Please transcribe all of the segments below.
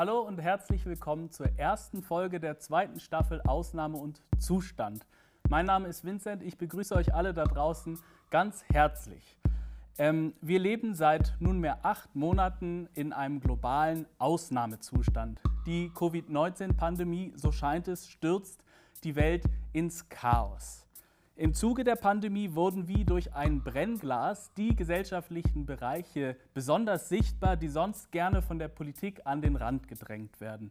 Hallo und herzlich willkommen zur ersten Folge der zweiten Staffel Ausnahme und Zustand. Mein Name ist Vincent, ich begrüße euch alle da draußen ganz herzlich. Ähm, wir leben seit nunmehr acht Monaten in einem globalen Ausnahmezustand. Die Covid-19-Pandemie, so scheint es, stürzt die Welt ins Chaos. Im Zuge der Pandemie wurden wie durch ein Brennglas die gesellschaftlichen Bereiche besonders sichtbar, die sonst gerne von der Politik an den Rand gedrängt werden.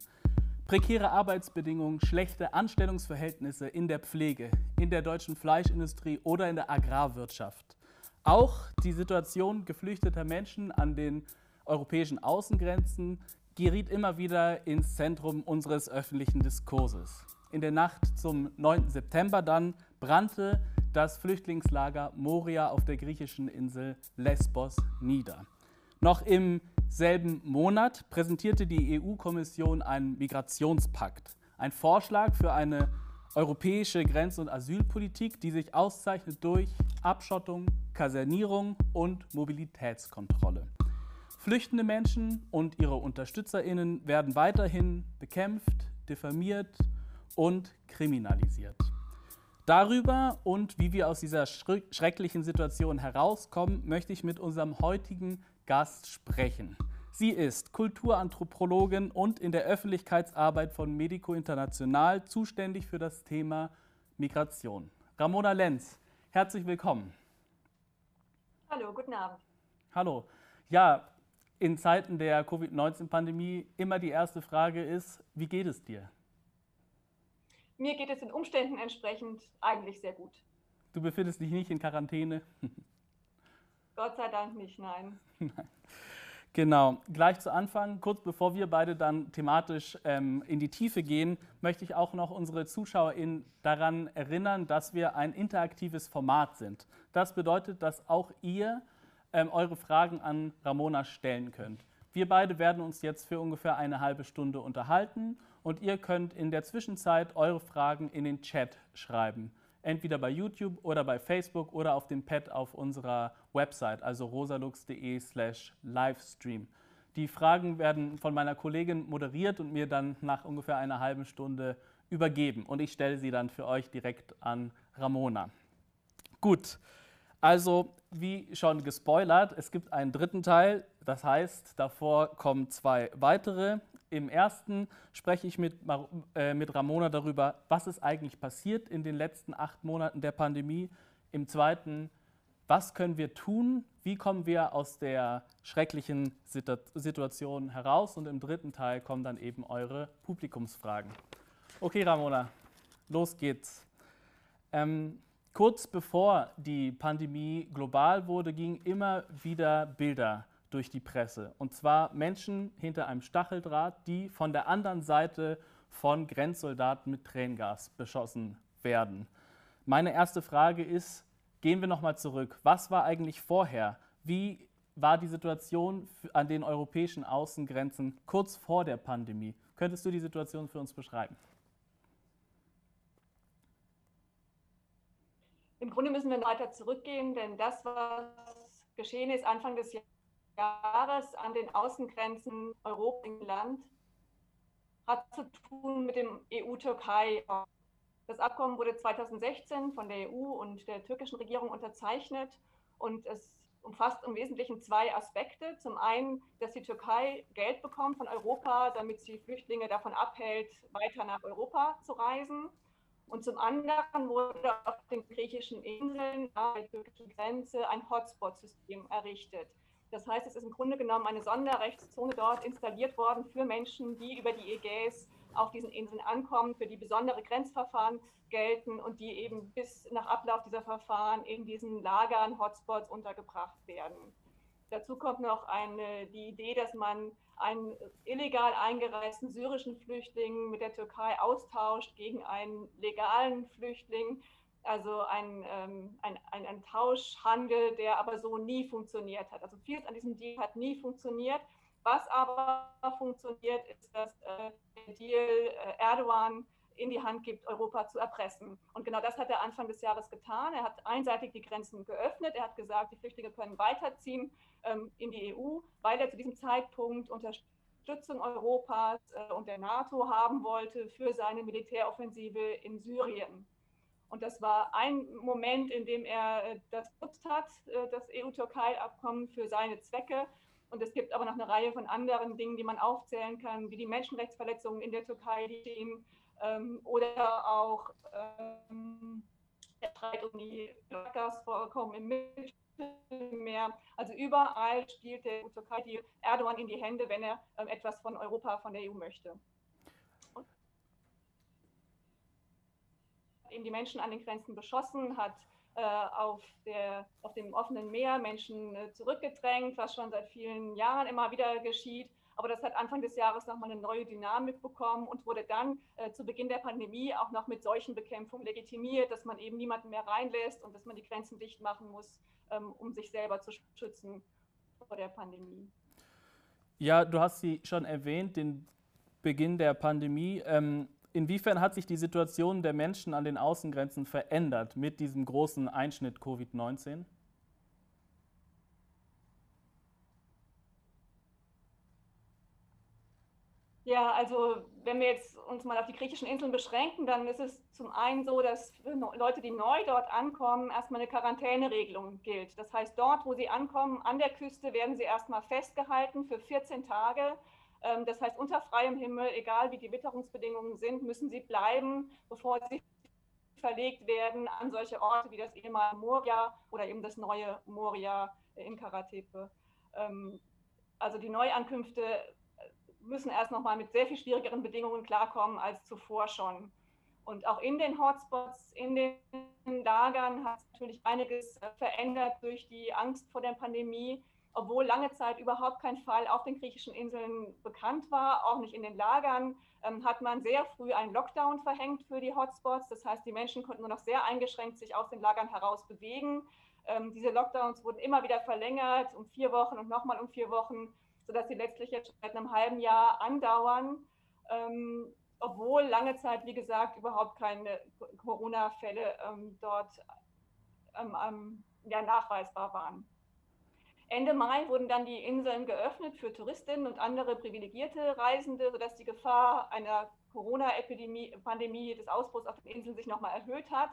Prekäre Arbeitsbedingungen, schlechte Anstellungsverhältnisse in der Pflege, in der deutschen Fleischindustrie oder in der Agrarwirtschaft. Auch die Situation geflüchteter Menschen an den europäischen Außengrenzen geriet immer wieder ins Zentrum unseres öffentlichen Diskurses. In der Nacht zum 9. September dann brannte das Flüchtlingslager Moria auf der griechischen Insel Lesbos nieder. Noch im selben Monat präsentierte die EU-Kommission einen Migrationspakt, ein Vorschlag für eine europäische Grenz- und Asylpolitik, die sich auszeichnet durch Abschottung, Kasernierung und Mobilitätskontrolle. Flüchtende Menschen und ihre Unterstützerinnen werden weiterhin bekämpft, diffamiert und kriminalisiert. Darüber und wie wir aus dieser schrecklichen Situation herauskommen, möchte ich mit unserem heutigen Gast sprechen. Sie ist Kulturanthropologin und in der Öffentlichkeitsarbeit von Medico International zuständig für das Thema Migration. Ramona Lenz, herzlich willkommen. Hallo, guten Abend. Hallo. Ja, in Zeiten der Covid-19-Pandemie immer die erste Frage ist, wie geht es dir? Mir geht es den Umständen entsprechend eigentlich sehr gut. Du befindest dich nicht in Quarantäne? Gott sei Dank nicht, nein. Genau, gleich zu Anfang, kurz bevor wir beide dann thematisch ähm, in die Tiefe gehen, möchte ich auch noch unsere ZuschauerInnen daran erinnern, dass wir ein interaktives Format sind. Das bedeutet, dass auch ihr ähm, eure Fragen an Ramona stellen könnt. Wir beide werden uns jetzt für ungefähr eine halbe Stunde unterhalten und ihr könnt in der Zwischenzeit eure Fragen in den Chat schreiben. Entweder bei YouTube oder bei Facebook oder auf dem Pad auf unserer Website, also rosalux.de slash Livestream. Die Fragen werden von meiner Kollegin moderiert und mir dann nach ungefähr einer halben Stunde übergeben. Und ich stelle sie dann für euch direkt an Ramona. Gut, also wie schon gespoilert, es gibt einen dritten Teil. Das heißt, davor kommen zwei weitere. Im ersten spreche ich mit, äh, mit Ramona darüber, was ist eigentlich passiert in den letzten acht Monaten der Pandemie. Im zweiten, was können wir tun? Wie kommen wir aus der schrecklichen Situation heraus? Und im dritten Teil kommen dann eben eure Publikumsfragen. Okay, Ramona, los geht's. Ähm, kurz bevor die Pandemie global wurde, gingen immer wieder Bilder durch die Presse. Und zwar Menschen hinter einem Stacheldraht, die von der anderen Seite von Grenzsoldaten mit Tränengas beschossen werden. Meine erste Frage ist, gehen wir nochmal zurück. Was war eigentlich vorher? Wie war die Situation an den europäischen Außengrenzen kurz vor der Pandemie? Könntest du die Situation für uns beschreiben? Im Grunde müssen wir weiter zurückgehen, denn das, was geschehen ist Anfang des Jahres, an den Außengrenzen Europa Land hat zu tun mit dem EU-Türkei. Das Abkommen wurde 2016 von der EU und der türkischen Regierung unterzeichnet und es umfasst im Wesentlichen zwei Aspekte. Zum einen, dass die Türkei Geld bekommt von Europa, damit sie Flüchtlinge davon abhält, weiter nach Europa zu reisen. Und zum anderen wurde auf den griechischen Inseln an der türkischen Grenze ein Hotspot-System errichtet. Das heißt, es ist im Grunde genommen eine Sonderrechtszone dort installiert worden für Menschen, die über die Ägäis auf diesen Inseln ankommen, für die besondere Grenzverfahren gelten und die eben bis nach Ablauf dieser Verfahren in diesen Lagern, Hotspots untergebracht werden. Dazu kommt noch eine, die Idee, dass man einen illegal eingereisten syrischen Flüchtling mit der Türkei austauscht gegen einen legalen Flüchtling also ein, ähm, ein, ein, ein, Tauschhandel, der aber so nie funktioniert hat. Also vieles an diesem Deal hat nie funktioniert. Was aber funktioniert, ist, dass äh, der Deal äh, Erdogan in die Hand gibt, Europa zu erpressen. Und genau das hat er Anfang des Jahres getan. Er hat einseitig die Grenzen geöffnet. Er hat gesagt, die Flüchtlinge können weiterziehen in die EU, weil er zu diesem Zeitpunkt unter Unterstützung Europas äh, und der NATO haben wollte für seine Militäroffensive in Syrien. Und das war ein Moment, in dem er äh, das nutzt hat, äh, das EU-Türkei-Abkommen für seine Zwecke. Und es gibt aber noch eine Reihe von anderen Dingen, die man aufzählen kann, wie die Menschenrechtsverletzungen in der Türkei, die stehen, ähm, oder auch ähm, der Streit um die Gasvorkommen im Mittelmeer. Also überall spielt der Türkei die Erdogan in die Hände, wenn er ähm, etwas von Europa, von der EU möchte. eben die Menschen an den Grenzen beschossen, hat äh, auf, der, auf dem offenen Meer Menschen äh, zurückgedrängt, was schon seit vielen Jahren immer wieder geschieht. Aber das hat Anfang des Jahres nochmal eine neue Dynamik bekommen und wurde dann äh, zu Beginn der Pandemie auch noch mit solchen Bekämpfungen legitimiert, dass man eben niemanden mehr reinlässt und dass man die Grenzen dicht machen muss, ähm, um sich selber zu schützen vor der Pandemie. Ja, du hast sie schon erwähnt, den Beginn der Pandemie. Ähm, Inwiefern hat sich die Situation der Menschen an den Außengrenzen verändert mit diesem großen Einschnitt Covid-19? Ja, also wenn wir jetzt uns mal auf die griechischen Inseln beschränken, dann ist es zum einen so, dass für Leute, die neu dort ankommen, erstmal eine Quarantäneregelung gilt. Das heißt, dort, wo sie ankommen, an der Küste, werden sie erstmal festgehalten für 14 Tage ähm, das heißt, unter freiem Himmel, egal wie die Witterungsbedingungen sind, müssen sie bleiben, bevor sie verlegt werden an solche Orte wie das ehemalige Moria oder eben das neue Moria in Karatepe. Ähm, also die Neuankünfte müssen erst nochmal mit sehr viel schwierigeren Bedingungen klarkommen als zuvor schon. Und auch in den Hotspots, in den Lagern hat sich natürlich einiges äh, verändert durch die Angst vor der Pandemie obwohl lange Zeit überhaupt kein Fall auf den griechischen Inseln bekannt war, auch nicht in den Lagern, ähm, hat man sehr früh einen Lockdown verhängt für die Hotspots. Das heißt, die Menschen konnten nur noch sehr eingeschränkt sich aus den Lagern heraus bewegen. Ähm, diese Lockdowns wurden immer wieder verlängert um vier Wochen und nochmal um vier Wochen, sodass sie letztlich jetzt seit einem halben Jahr andauern. Ähm, obwohl lange Zeit, wie gesagt, überhaupt keine Corona-Fälle ähm, dort ähm, ja, nachweisbar waren. Ende Mai wurden dann die Inseln geöffnet für Touristinnen und andere privilegierte Reisende, sodass die Gefahr einer Corona-Epidemie, Pandemie des Ausbruchs auf den Inseln sich nochmal erhöht hat.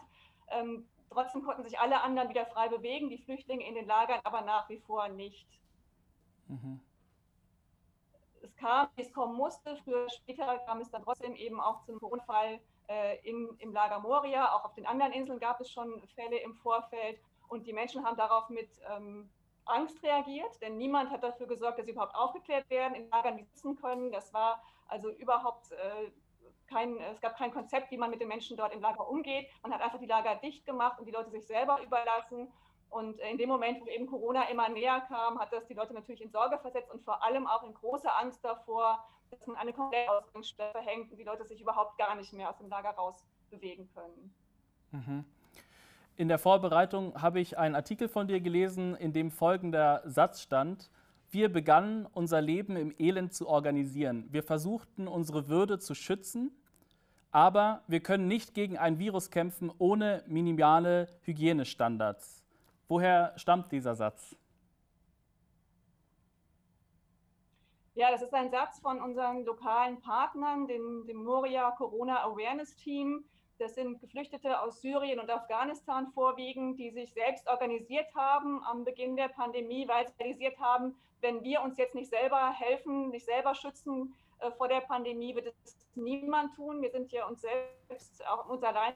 Ähm, trotzdem konnten sich alle anderen wieder frei bewegen, die Flüchtlinge in den Lagern aber nach wie vor nicht. Mhm. Kam, wie es kommen musste. Früher, später kam es dann trotzdem eben auch zum Corona-Fall äh, in, im Lager Moria. Auch auf den anderen Inseln gab es schon Fälle im Vorfeld. Und die Menschen haben darauf mit ähm, Angst reagiert, denn niemand hat dafür gesorgt, dass sie überhaupt aufgeklärt werden, in Lagern sitzen können. Das war also überhaupt äh, kein, es gab kein Konzept, wie man mit den Menschen dort im Lager umgeht. Man hat einfach die Lager dicht gemacht und die Leute sich selber überlassen. Und in dem Moment, wo eben Corona immer näher kam, hat das die Leute natürlich in Sorge versetzt und vor allem auch in große Angst davor, dass man eine komplette Ausgangssperre verhängt und die Leute sich überhaupt gar nicht mehr aus dem Lager raus bewegen können. Mhm. In der Vorbereitung habe ich einen Artikel von dir gelesen, in dem folgender Satz stand. Wir begannen unser Leben im Elend zu organisieren. Wir versuchten unsere Würde zu schützen, aber wir können nicht gegen ein Virus kämpfen ohne minimale Hygienestandards. Woher stammt dieser Satz? Ja, das ist ein Satz von unseren lokalen Partnern, dem, dem Moria Corona Awareness Team das sind Geflüchtete aus Syrien und Afghanistan vorwiegend, die sich selbst organisiert haben am Beginn der Pandemie, weil sie realisiert haben, wenn wir uns jetzt nicht selber helfen, nicht selber schützen äh, vor der Pandemie, wird es niemand tun. Wir sind ja uns selbst auch uns alleine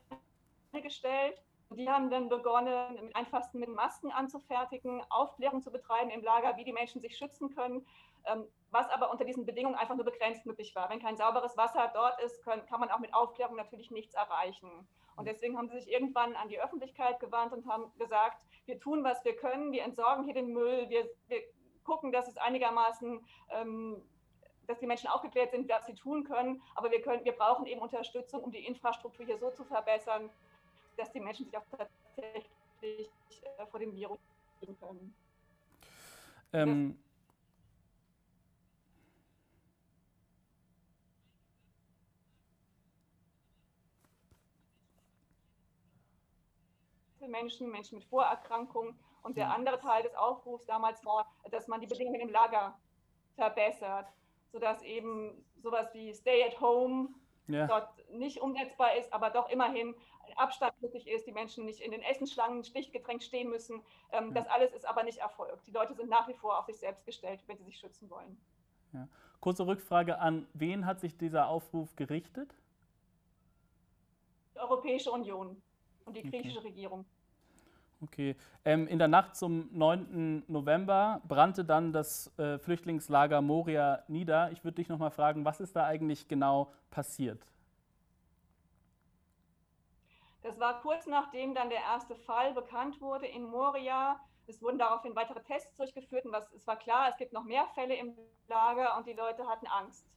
gestellt. Die haben dann begonnen, mit einfachsten mit Masken anzufertigen, Aufklärung zu betreiben im Lager, wie die Menschen sich schützen können. Ähm, was aber unter diesen Bedingungen einfach nur begrenzt möglich war. Wenn kein sauberes Wasser dort ist, kann man auch mit Aufklärung natürlich nichts erreichen. Und deswegen haben sie sich irgendwann an die Öffentlichkeit gewandt und haben gesagt, wir tun, was wir können, wir entsorgen hier den Müll, wir, wir gucken, dass es einigermaßen, ähm, dass die Menschen aufgeklärt sind, was sie tun können, aber wir, können, wir brauchen eben Unterstützung, um die Infrastruktur hier so zu verbessern, dass die Menschen sich auch tatsächlich äh, vor dem Virus schützen können. Ähm, Menschen, Menschen mit Vorerkrankungen. Und der andere Teil des Aufrufs damals war, dass man die Bedingungen im Lager verbessert. sodass eben sowas wie Stay at Home ja. dort nicht umsetzbar ist, aber doch immerhin Abstand möglich ist, die Menschen nicht in den Essensschlangen stichgedrängt stehen müssen. Ähm, ja. Das alles ist aber nicht erfolgt. Die Leute sind nach wie vor auf sich selbst gestellt, wenn sie sich schützen wollen. Ja. Kurze Rückfrage an wen hat sich dieser Aufruf gerichtet? Die Europäische Union und die griechische okay. Regierung. Okay. Ähm, in der Nacht zum 9. November brannte dann das äh, Flüchtlingslager Moria nieder. Ich würde dich noch mal fragen, was ist da eigentlich genau passiert? Das war kurz nachdem dann der erste Fall bekannt wurde in Moria. Es wurden daraufhin weitere Tests durchgeführt und was, es war klar, es gibt noch mehr Fälle im Lager und die Leute hatten Angst.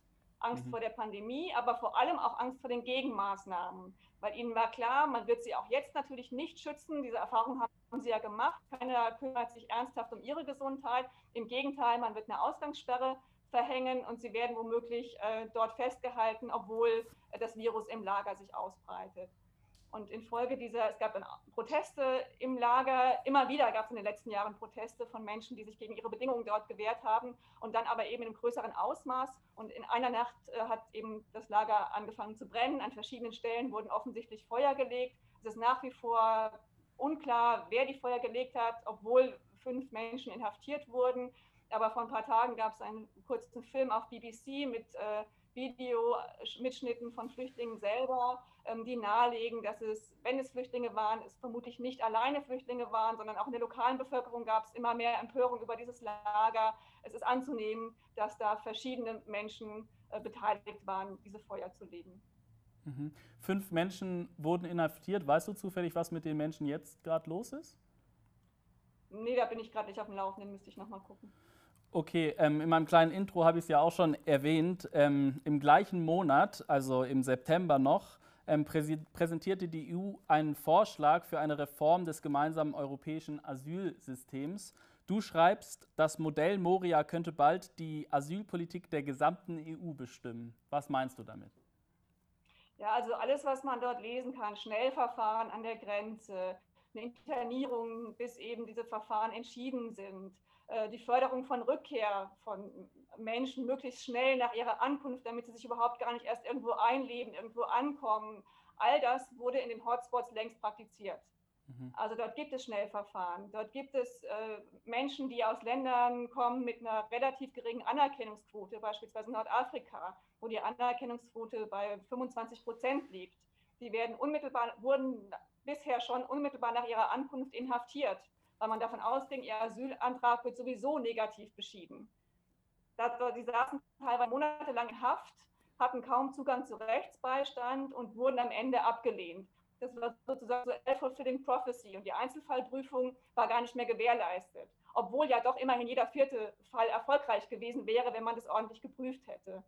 Angst mhm. vor der Pandemie, aber vor allem auch Angst vor den Gegenmaßnahmen weil ihnen war klar, man wird sie auch jetzt natürlich nicht schützen. Diese Erfahrung haben sie ja gemacht. Keiner kümmert sich ernsthaft um ihre Gesundheit. Im Gegenteil, man wird eine Ausgangssperre verhängen und sie werden womöglich äh, dort festgehalten, obwohl äh, das Virus im Lager sich ausbreitet. Und infolge dieser, es gab dann Proteste im Lager, immer wieder gab es in den letzten Jahren Proteste von Menschen, die sich gegen ihre Bedingungen dort gewehrt haben und dann aber eben einem größeren Ausmaß. Und in einer Nacht äh, hat eben das Lager angefangen zu brennen. An verschiedenen Stellen wurden offensichtlich Feuer gelegt. Es ist nach wie vor unklar, wer die Feuer gelegt hat, obwohl fünf Menschen inhaftiert wurden. Aber vor ein paar Tagen gab es einen kurzen Film auf BBC mit äh, Videomitschnitten von Flüchtlingen selber, die nahelegen, dass es, wenn es Flüchtlinge waren, es vermutlich nicht alleine Flüchtlinge waren, sondern auch in der lokalen Bevölkerung gab es immer mehr Empörung über dieses Lager. Es ist anzunehmen, dass da verschiedene Menschen äh, beteiligt waren, diese Feuer zu legen. Mhm. Fünf Menschen wurden inhaftiert. Weißt du zufällig, was mit den Menschen jetzt gerade los ist? Nee, da bin ich gerade nicht auf dem Laufenden, müsste ich nochmal gucken. Okay, ähm, in meinem kleinen Intro habe ich es ja auch schon erwähnt. Ähm, Im gleichen Monat, also im September noch, ähm, präsentierte die EU einen Vorschlag für eine Reform des gemeinsamen europäischen Asylsystems. Du schreibst, das Modell Moria könnte bald die Asylpolitik der gesamten EU bestimmen. Was meinst du damit? Ja, also alles, was man dort lesen kann, Schnellverfahren an der Grenze, eine Internierung, bis eben diese Verfahren entschieden sind, die Förderung von Rückkehr von Menschen möglichst schnell nach ihrer Ankunft, damit sie sich überhaupt gar nicht erst irgendwo einleben, irgendwo ankommen. All das wurde in den Hotspots längst praktiziert. Mhm. Also dort gibt es Schnellverfahren. Dort gibt es äh, Menschen, die aus Ländern kommen mit einer relativ geringen Anerkennungsquote, beispielsweise Nordafrika, wo die Anerkennungsquote bei 25 Prozent liegt. Die werden unmittelbar, wurden bisher schon unmittelbar nach ihrer Ankunft inhaftiert weil man davon ausging, ihr Asylantrag wird sowieso negativ beschieden. Die saßen teilweise monatelang in Haft, hatten kaum Zugang zu Rechtsbeistand und wurden am Ende abgelehnt. Das war sozusagen so self-fulfilling prophecy und die Einzelfallprüfung war gar nicht mehr gewährleistet, obwohl ja doch immerhin jeder vierte Fall erfolgreich gewesen wäre, wenn man das ordentlich geprüft hätte.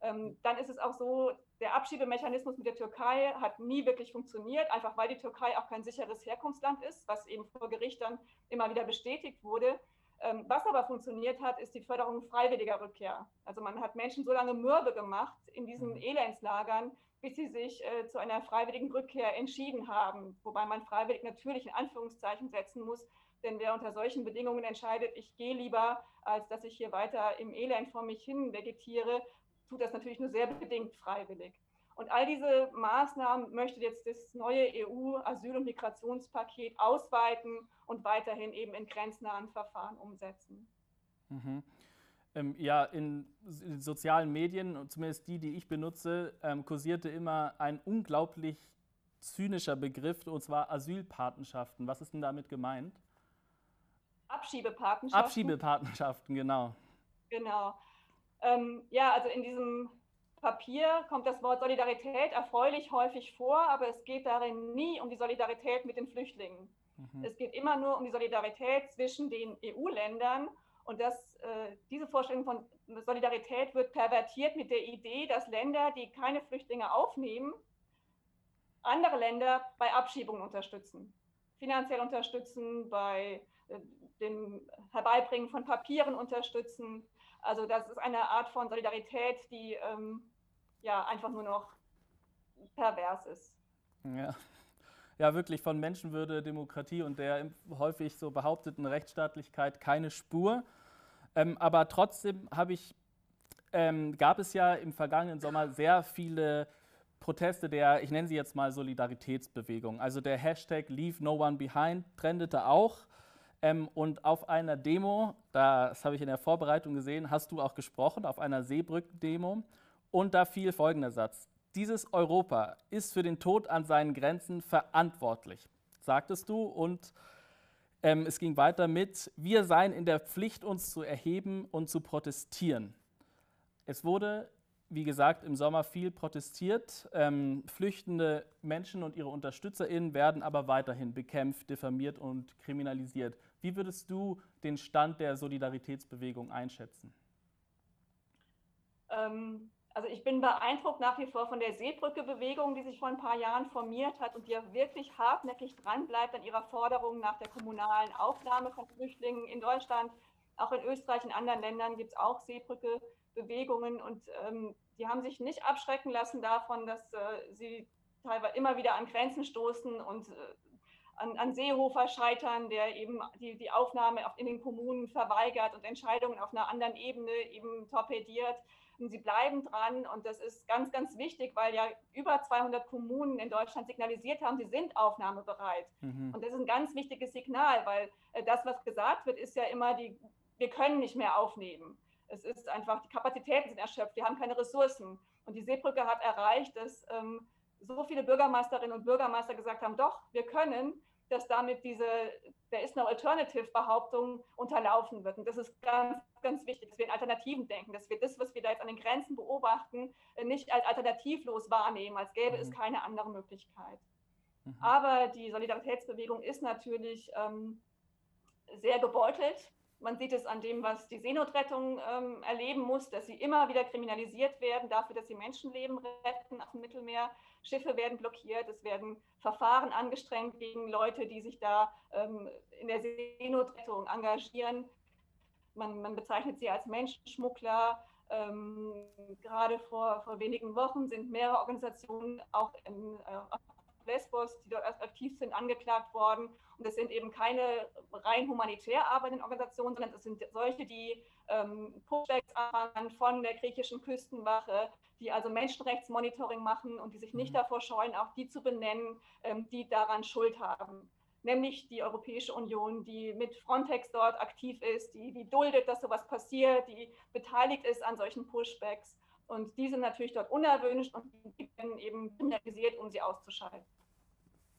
Ähm, dann ist es auch so, der Abschiebemechanismus mit der Türkei hat nie wirklich funktioniert, einfach weil die Türkei auch kein sicheres Herkunftsland ist, was eben vor Gericht dann immer wieder bestätigt wurde. Ähm, was aber funktioniert hat, ist die Förderung freiwilliger Rückkehr. Also man hat Menschen so lange mürbe gemacht in diesen mhm. Elendslagern, bis sie sich äh, zu einer freiwilligen Rückkehr entschieden haben. Wobei man freiwillig natürlich in Anführungszeichen setzen muss, denn wer unter solchen Bedingungen entscheidet, ich gehe lieber, als dass ich hier weiter im Elend vor mich hin vegetiere, tut das natürlich nur sehr bedingt freiwillig. Und all diese Maßnahmen möchte jetzt das neue EU-Asyl- und Migrationspaket ausweiten und weiterhin eben in grenznahen Verfahren umsetzen. Mhm. Ähm, ja, in, in, sozialen Medien, zumindest die, die ich benutze, ähm, kursierte immer ein unglaublich zynischer Begriff, und zwar Asylpatenschaften. Was ist denn damit gemeint? Abschiebepatenschaften. Abschiebepatenschaften, genau. Genau. Ähm, ja, also in diesem Papier kommt das Wort Solidarität erfreulich häufig vor, aber es geht darin nie um die Solidarität mit den Flüchtlingen. Mhm. Es geht immer nur um die Solidarität zwischen den EU-Ländern. Und das, äh, diese Vorstellung von Solidarität wird pervertiert mit der Idee, dass Länder, die keine Flüchtlinge aufnehmen, andere Länder bei Abschiebungen unterstützen, finanziell unterstützen, bei äh, dem Herbeibringen von Papieren unterstützen. Also das ist eine Art von Solidarität, die ähm, ja einfach nur noch pervers ist. Ja. ja, wirklich von Menschenwürde, Demokratie und der häufig so behaupteten Rechtsstaatlichkeit keine Spur. Ähm, aber trotzdem habe ich ähm, gab es ja im vergangenen Sommer sehr viele Proteste der, ich nenne sie jetzt mal Solidaritätsbewegung. Also der Hashtag Leave No One Behind trendete auch. Ähm, und auf einer Demo, das habe ich in der Vorbereitung gesehen, hast du auch gesprochen, auf einer Seebrücken-Demo. Und da fiel folgender Satz. Dieses Europa ist für den Tod an seinen Grenzen verantwortlich, sagtest du. Und ähm, es ging weiter mit, wir seien in der Pflicht, uns zu erheben und zu protestieren. Es wurde, wie gesagt, im Sommer viel protestiert. Ähm, flüchtende Menschen und ihre UnterstützerInnen werden aber weiterhin bekämpft, diffamiert und kriminalisiert. Wie würdest du den Stand der Solidaritätsbewegung einschätzen? Ähm, also ich bin beeindruckt nach wie vor von der Seebrücke-Bewegung, die sich vor ein paar Jahren formiert hat und die ja wirklich hartnäckig dranbleibt an ihrer Forderung nach der kommunalen Aufnahme von Flüchtlingen in Deutschland. Auch in Österreich und anderen Ländern gibt es auch Seebrücke-Bewegungen und ähm, die haben sich nicht abschrecken lassen davon, dass äh, sie teilweise immer wieder an Grenzen stoßen und äh, an, an Seehofer scheitern, der eben die, die Aufnahme in den Kommunen verweigert und Entscheidungen auf einer anderen Ebene eben torpediert. Und sie bleiben dran und das ist ganz, ganz wichtig, weil ja über 200 Kommunen in Deutschland signalisiert haben, sie sind aufnahmebereit. Mhm. Und das ist ein ganz wichtiges Signal, weil äh, das, was gesagt wird, ist ja immer die, wir können nicht mehr aufnehmen. Es ist einfach, die Kapazitäten sind erschöpft, wir haben keine Ressourcen. Und die Seebrücke hat erreicht, dass ähm, so viele Bürgermeisterinnen und Bürgermeister gesagt haben, doch, wir können, dass damit diese, there is no alternative Behauptung unterlaufen wird. Und das ist ganz, ganz wichtig, dass wir in Alternativen denken, dass wir das, was wir da jetzt an den Grenzen beobachten, nicht als alternativlos wahrnehmen, als gäbe mhm. es keine andere Möglichkeit. Mhm. Aber die Solidaritätsbewegung ist natürlich ähm, sehr gebeutelt. Man sieht es an dem, was die Seenotrettung ähm, erleben muss, dass sie immer wieder kriminalisiert werden dafür, dass sie Menschenleben retten auf dem Mittelmeer. Schiffe werden blockiert, es werden Verfahren angestrengt gegen Leute, die sich da ähm, in der Seenotrettung engagieren. Man, man bezeichnet sie als Menschenschmuggler. Ähm, gerade vor, vor wenigen Wochen sind mehrere Organisationen auch in, äh, Lesbos, die dort aktiv sind, angeklagt worden. Und das sind eben keine rein humanitär arbeitenden Organisationen, sondern es sind solche, die ähm, Pushbacks anfangen von der griechischen Küstenwache, die also Menschenrechtsmonitoring machen und die sich nicht mhm. davor scheuen, auch die zu benennen, ähm, die daran Schuld haben. Nämlich die Europäische Union, die mit Frontex dort aktiv ist, die, die duldet, dass sowas passiert, die beteiligt ist an solchen Pushbacks. Und die sind natürlich dort unerwünscht und die werden eben kriminalisiert, um sie auszuschalten.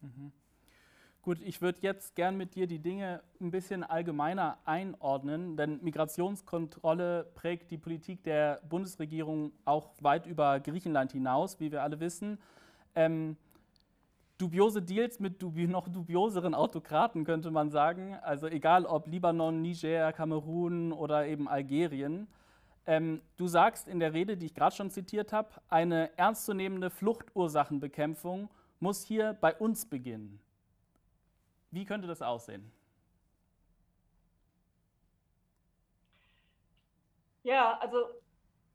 Mhm. Gut, ich würde jetzt gern mit dir die Dinge ein bisschen allgemeiner einordnen, denn Migrationskontrolle prägt die Politik der Bundesregierung auch weit über Griechenland hinaus, wie wir alle wissen. Ähm, dubiose Deals mit dubi noch dubioseren Autokraten, könnte man sagen. Also egal ob Libanon, Niger, Kamerun oder eben Algerien. Ähm, du sagst in der Rede, die ich gerade schon zitiert habe, eine ernstzunehmende Fluchtursachenbekämpfung muss hier bei uns beginnen. Wie könnte das aussehen? Ja, also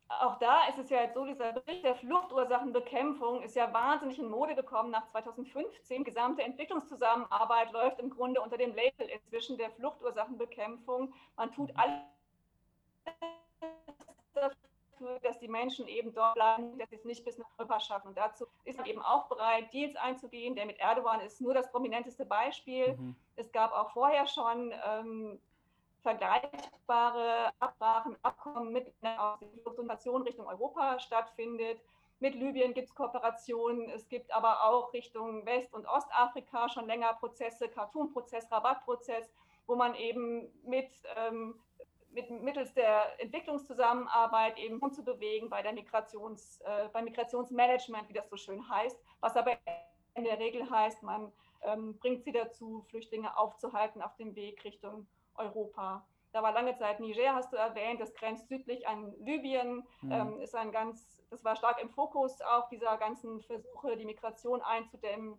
auch da ist es ja jetzt so, dieser Bericht der Fluchtursachenbekämpfung ist ja wahnsinnig in Mode gekommen nach 2015. Die gesamte Entwicklungszusammenarbeit läuft im Grunde unter dem Label inzwischen der Fluchtursachenbekämpfung. Man tut alles die Menschen eben dort bleiben, dass sie es nicht bis nach Europa schaffen. Und dazu ist man eben auch bereit, Deals einzugehen. Der mit Erdogan ist nur das prominenteste Beispiel. Mhm. Es gab auch vorher schon ähm, vergleichbare Absprachen, Abkommen mit aus der Fluchtunation Richtung Europa stattfindet. Mit Libyen gibt es Kooperationen, es gibt aber auch Richtung West- und Ostafrika schon länger Prozesse, Khartoum-Prozess, Rabat-Prozess, wo man eben mit ähm, mit, mittels der Entwicklungszusammenarbeit eben umzubewegen bei der Migrations, äh, beim Migrationsmanagement, wie das so schön heißt, was aber in der Regel heißt, man ähm, bringt sie dazu, Flüchtlinge aufzuhalten auf dem Weg Richtung Europa. Da war lange Zeit Niger, hast du erwähnt, das grenzt südlich an Libyen, mhm. ähm, ist ein ganz, das war stark im Fokus auch dieser ganzen Versuche, die Migration einzudämmen.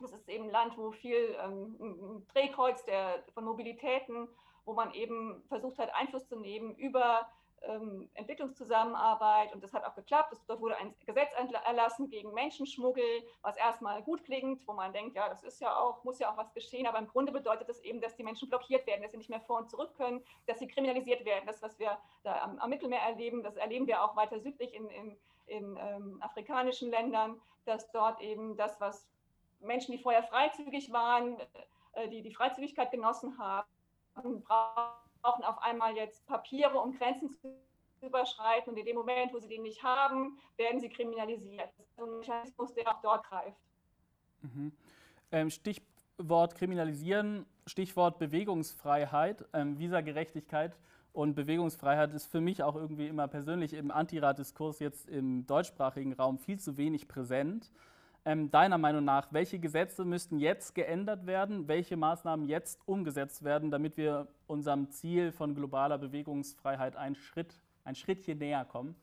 Das ist eben ein Land, wo viel ähm, ein Drehkreuz der, von Mobilitäten wo man eben versucht hat, Einfluss zu nehmen über ähm, Entwicklungszusammenarbeit und das hat auch geklappt. Es, dort wurde ein Gesetz erlassen gegen Menschenschmuggel, was erstmal gut klingt, wo man denkt, ja, das ist ja auch, muss ja auch was geschehen, aber im Grunde bedeutet das eben, dass die Menschen blockiert werden, dass sie nicht mehr vor und zurück können, dass sie kriminalisiert werden. Das, was wir da am, am Mittelmeer erleben, das erleben wir auch weiter südlich in, in, in ähm, afrikanischen Ländern, dass dort eben das, was Menschen, die vorher freizügig waren, äh, die die Freizügigkeit genossen haben, brauchen auf einmal jetzt Papiere, um Grenzen zu überschreiten. Und in dem Moment, wo sie den nicht haben, werden sie kriminalisiert. Das ist ein Mechanismus, der auch dort greift. Mhm. Ähm, Stichwort Kriminalisieren, Stichwort Bewegungsfreiheit, ähm, Visagerechtigkeit und Bewegungsfreiheit ist für mich auch irgendwie immer persönlich im Antiraddiskurs jetzt im deutschsprachigen Raum viel zu wenig präsent. Ähm, deiner Meinung nach, welche Gesetze müssten jetzt geändert werden, welche Maßnahmen jetzt umgesetzt werden, damit wir unserem Ziel von globaler Bewegungsfreiheit einen Schritt, ein Schrittchen näher kommen?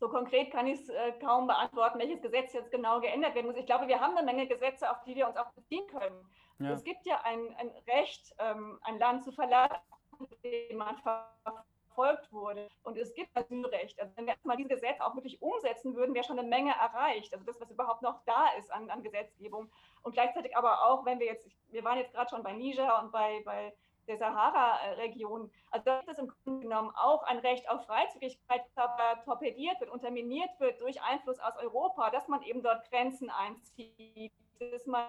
So konkret kann ich es äh, kaum beantworten, welches Gesetz jetzt genau geändert werden muss. Ich glaube, wir haben eine Menge Gesetze, auf die wir uns auch beziehen können. Ja. Es gibt ja ein, ein Recht, ähm, ein Land zu verlassen, dem man verfolgt wurde. Und es gibt Asylrecht. Also wenn wir mal dieses Gesetz auch wirklich umsetzen würden, wäre schon eine Menge erreicht. Also das, was überhaupt noch da ist an, an Gesetzgebung. Und gleichzeitig aber auch, wenn wir jetzt, wir waren jetzt gerade schon bei Niger und bei, bei der Sahara-Region. Also da gibt es im Grunde genommen auch ein Recht auf Freizügigkeit, aber torpediert wird, unterminiert wird durch Einfluss aus Europa, dass man eben dort Grenzen einzieht, dass man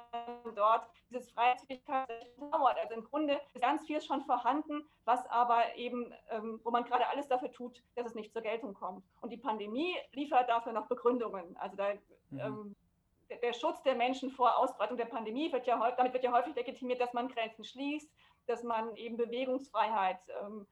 dort dieses Freizügigkeit dauert. Also im Grunde ist ganz viel schon vorhanden, was aber eben, ähm, wo man gerade alles dafür tut, dass es nicht zur Geltung kommt. Und die Pandemie liefert dafür noch Begründungen. Also da, mhm. ähm, der, der Schutz der Menschen vor Ausbreitung der Pandemie wird ja damit wird ja häufig legitimiert, dass man Grenzen schließt, dass man eben Bewegungsfreiheit ähm,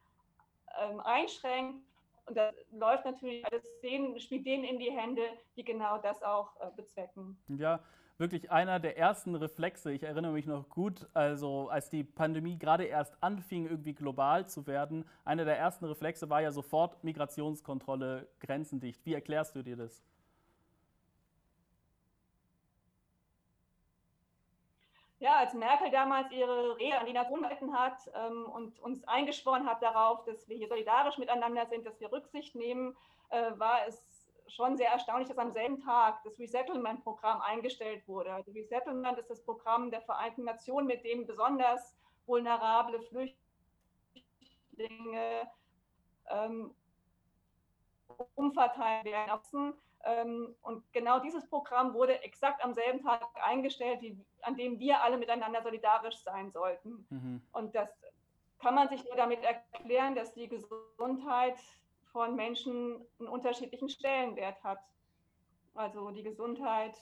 ähm, einschränkt. Und das läuft natürlich alles denen, spielt denen in die Hände, die genau das auch äh, bezwecken. Ja, wirklich einer der ersten Reflexe. Ich erinnere mich noch gut, also als die Pandemie gerade erst anfing, irgendwie global zu werden, einer der ersten Reflexe war ja sofort Migrationskontrolle, grenzendicht. Wie erklärst du dir das? Ja, als Merkel damals ihre Rede an die Nation gehalten hat ähm, und uns eingeschworen hat darauf, dass wir hier solidarisch miteinander sind, dass wir Rücksicht nehmen, äh, war es schon sehr erstaunlich, dass am selben Tag das Resettlement-Programm eingestellt wurde. Also Resettlement ist das Programm der Vereinten Nationen, mit dem besonders vulnerable Flüchtlinge ähm, umverteilt werden. Ähm, und genau dieses Programm wurde exakt am selben Tag eingestellt, wie, an dem wir alle miteinander solidarisch sein sollten. Mhm. Und das kann man sich nur damit erklären, dass die Gesundheit von Menschen einen unterschiedlichen Stellenwert hat. Also die Gesundheit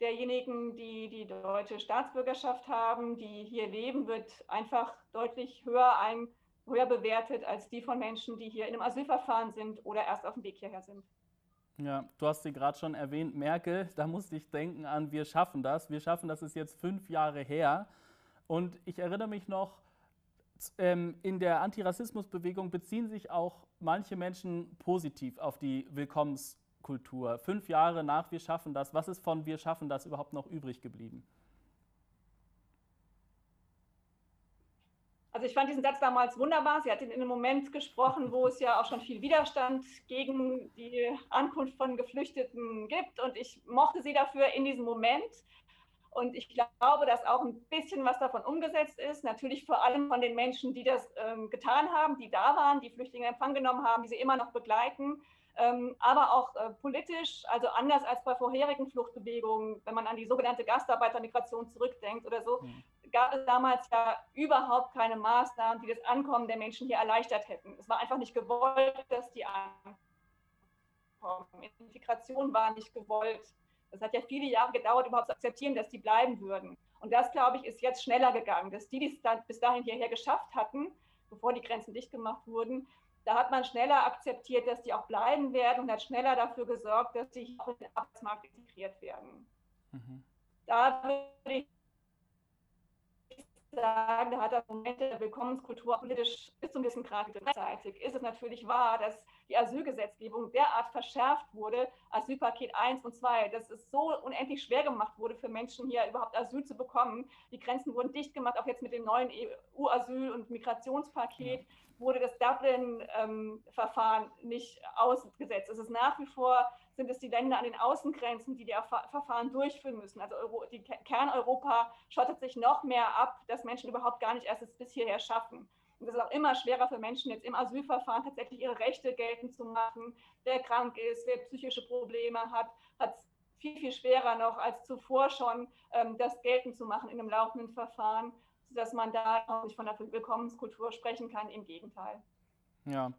derjenigen, die die deutsche Staatsbürgerschaft haben, die hier leben, wird einfach deutlich höher, ein, höher bewertet als die von Menschen, die hier in einem Asylverfahren sind oder erst auf dem Weg hierher sind. Ja, du hast sie gerade schon erwähnt, Merkel, da musste ich denken an, wir schaffen das. Wir schaffen das ist jetzt fünf Jahre her. Und ich erinnere mich noch, ähm, in der Antirassismusbewegung beziehen sich auch manche Menschen positiv auf die Willkommenskultur. Fünf Jahre nach Wir schaffen das, was ist von Wir schaffen das überhaupt noch übrig geblieben? Also ich fand diesen Satz damals wunderbar. Sie hat ihn in einem Moment gesprochen, wo es ja auch schon viel Widerstand gegen die Ankunft von Geflüchteten gibt. Und ich mochte sie dafür in diesem Moment. Und ich glaube, dass auch ein bisschen was davon umgesetzt ist. Natürlich vor allem von den Menschen, die das ähm, getan haben, die da waren, die Flüchtlinge in Empfang genommen haben, die sie immer noch begleiten. Ähm, aber auch äh, politisch, also anders als bei vorherigen Fluchtbewegungen, wenn man an die sogenannte Gastarbeitermigration zurückdenkt oder so, mhm. gab es damals ja überhaupt keine Maßnahmen, die das Ankommen der Menschen hier erleichtert hätten. Es war einfach nicht gewollt, dass die ankommen. Integration war nicht gewollt. Das hat ja viele Jahre gedauert, überhaupt zu akzeptieren, dass die bleiben würden. Und das, glaube ich, ist jetzt schneller gegangen, dass die, die es bis dahin hierher geschafft hatten, bevor die Grenzen dicht gemacht wurden, da hat man schneller akzeptiert, dass die auch bleiben werden und hat schneller dafür gesorgt, dass sie auch in den Arbeitsmarkt integriert werden. Mhm. Da würde ich sagen, da hat das Moment der Willkommenskultur politisch bis zu einem gewissen Grad gleichzeitig. Ist es natürlich wahr, dass die Asylgesetzgebung derart verschärft wurde, Asylpaket 1 und 2, dass es so unendlich schwer gemacht wurde für Menschen hier überhaupt Asyl zu bekommen. Die Grenzen wurden dicht gemacht, auch jetzt mit dem neuen EU-Asyl- und Migrationspaket. Wurde das Dublin-Verfahren ähm, nicht ausgesetzt. Es ist nach wie vor, sind es die Länder an den Außengrenzen, die die Verfahren durchführen müssen. Also Euro, die Kerneuropa schottet sich noch mehr ab, dass Menschen überhaupt gar nicht erst bis hierher schaffen. Und es ist auch immer schwerer für Menschen jetzt im Asylverfahren tatsächlich ihre Rechte geltend zu machen. Wer krank ist, wer psychische Probleme hat, hat es viel, viel schwerer noch als zuvor schon, ähm, das geltend zu machen in einem laufenden Verfahren dass man da auch nicht von der Willkommenskultur sprechen kann. Im Gegenteil. Ja.